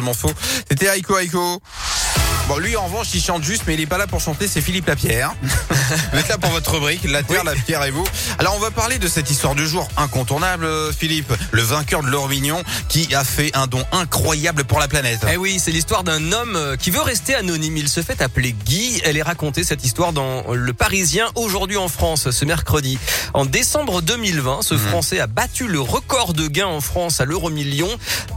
malheureusement faux. C'était Aiko Aiko. Bon, lui, en revanche, il chante juste, mais il est pas là pour chanter, c'est Philippe Lapierre. vous êtes là pour votre rubrique, La Terre, la Pierre et vous. Alors, on va parler de cette histoire du jour incontournable, euh, Philippe. Le vainqueur de l'or mignon qui a fait un don incroyable pour la planète. Eh oui, c'est l'histoire d'un homme euh, qui veut rester anonyme. Il se fait appeler Guy. Elle est racontée, cette histoire, dans Le Parisien, aujourd'hui en France, ce mercredi. En décembre 2020, ce Mhm. Français a battu le record de gains en France à l'euro million.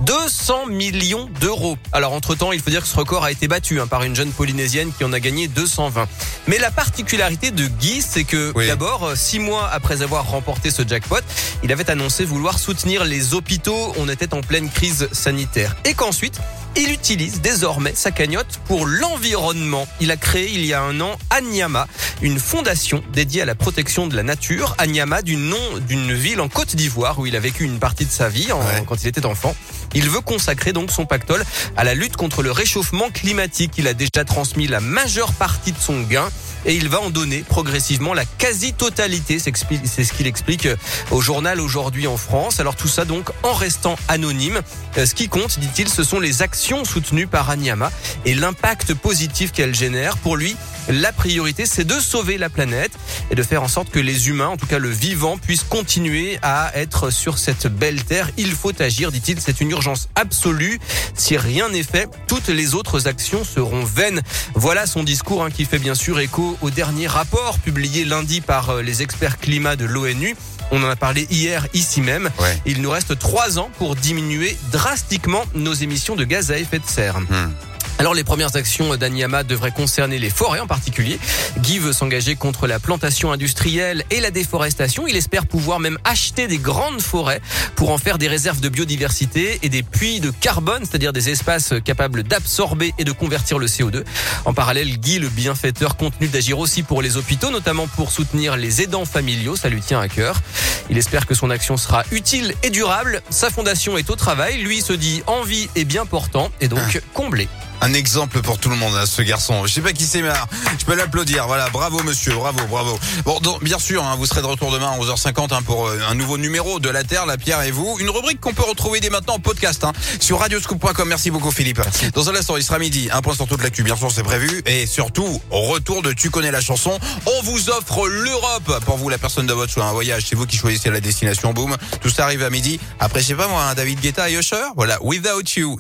200 millions d'euros. Alors, entre-temps, il faut dire que ce record a été battu hein, par une jeune polynésienne qui en a gagné 220. Mais la particularité de Guy, c'est que Oui. d'abord, euh, six mois après avoir remporté ce jackpot, il avait annoncé vouloir soutenir les hôpitaux. On était en pleine crise sanitaire. Et qu'ensuite, il utilise désormais sa cagnotte pour l'environnement. Il a créé il y a un an Anyama, une fondation dédiée à la protection de la nature. Anyama, du nom d'une ville en Côte d'Ivoire où il a vécu une partie de sa vie en- Ouais. quand il était enfant. Il veut consacrer donc son pactole à la lutte contre le réchauffement climatique. Il a déjà transmis la majeure partie de son gain et il va en donner progressivement la quasi-totalité. C'est ce qu'il explique au journal aujourd'hui en France. Alors tout ça donc en restant anonyme. Euh, Ce qui compte, dit-il, ce sont les actions soutenues par Anyama et l'impact positif qu'elles génèrent. Pour lui, la priorité, c'est de sauver la planète et de faire en sorte que les humains, en tout cas le vivant, puissent continuer à être sur cette belle terre. Il faut agir, dit-il, c'est une urgence absolue. Si rien n'est fait, toutes les autres actions seront vaines. Voilà son discours hein, qui fait bien sûr écho au dernier rapport publié lundi par euh, les experts climat de l'ONU. On en a parlé hier ici même. Ouais. Il nous reste trois ans pour diminuer drastiquement nos émissions de gaz à effet de serre. Hmm. Alors les premières actions d'Anyama devraient concerner les forêts en particulier. Guy veut s'engager contre la plantation industrielle et la déforestation. Il espère pouvoir même acheter des grandes forêts pour en faire des réserves de biodiversité et des puits de carbone, c'est-à-dire des espaces capables d'absorber et de convertir le CO2. En parallèle, Guy, le bienfaiteur, continue d'agir aussi pour les hôpitaux, notamment pour soutenir les aidants familiaux. Ça lui tient à cœur. Il espère que son action sera utile et durable. Sa fondation est au travail. Lui se dit en vie et bien portant et donc comblé. Un exemple pour tout le monde, hein, ce garçon. Je sais pas qui c'est, mais je peux l'applaudir. Voilà, bravo monsieur, bravo, bravo. Bon, donc, bien sûr, hein, vous serez de retour demain à 11h50 hein, pour euh, un nouveau numéro de La Terre, La Pierre et vous. Une rubrique qu'on peut retrouver dès maintenant en podcast sur radioscoop.com. Merci beaucoup Philippe. Dans un instant, il sera midi. Un point sur toute l'actu, bien sûr, c'est prévu. Et surtout, au retour de Tu connais la chanson, on vous offre l'Europe. Pour vous, la personne de votre choix, un voyage, c'est vous qui choisissez la destination. Boum. Tout ça arrive à midi. Après, je sais pas moi, David Guetta et. Voilà, Without You.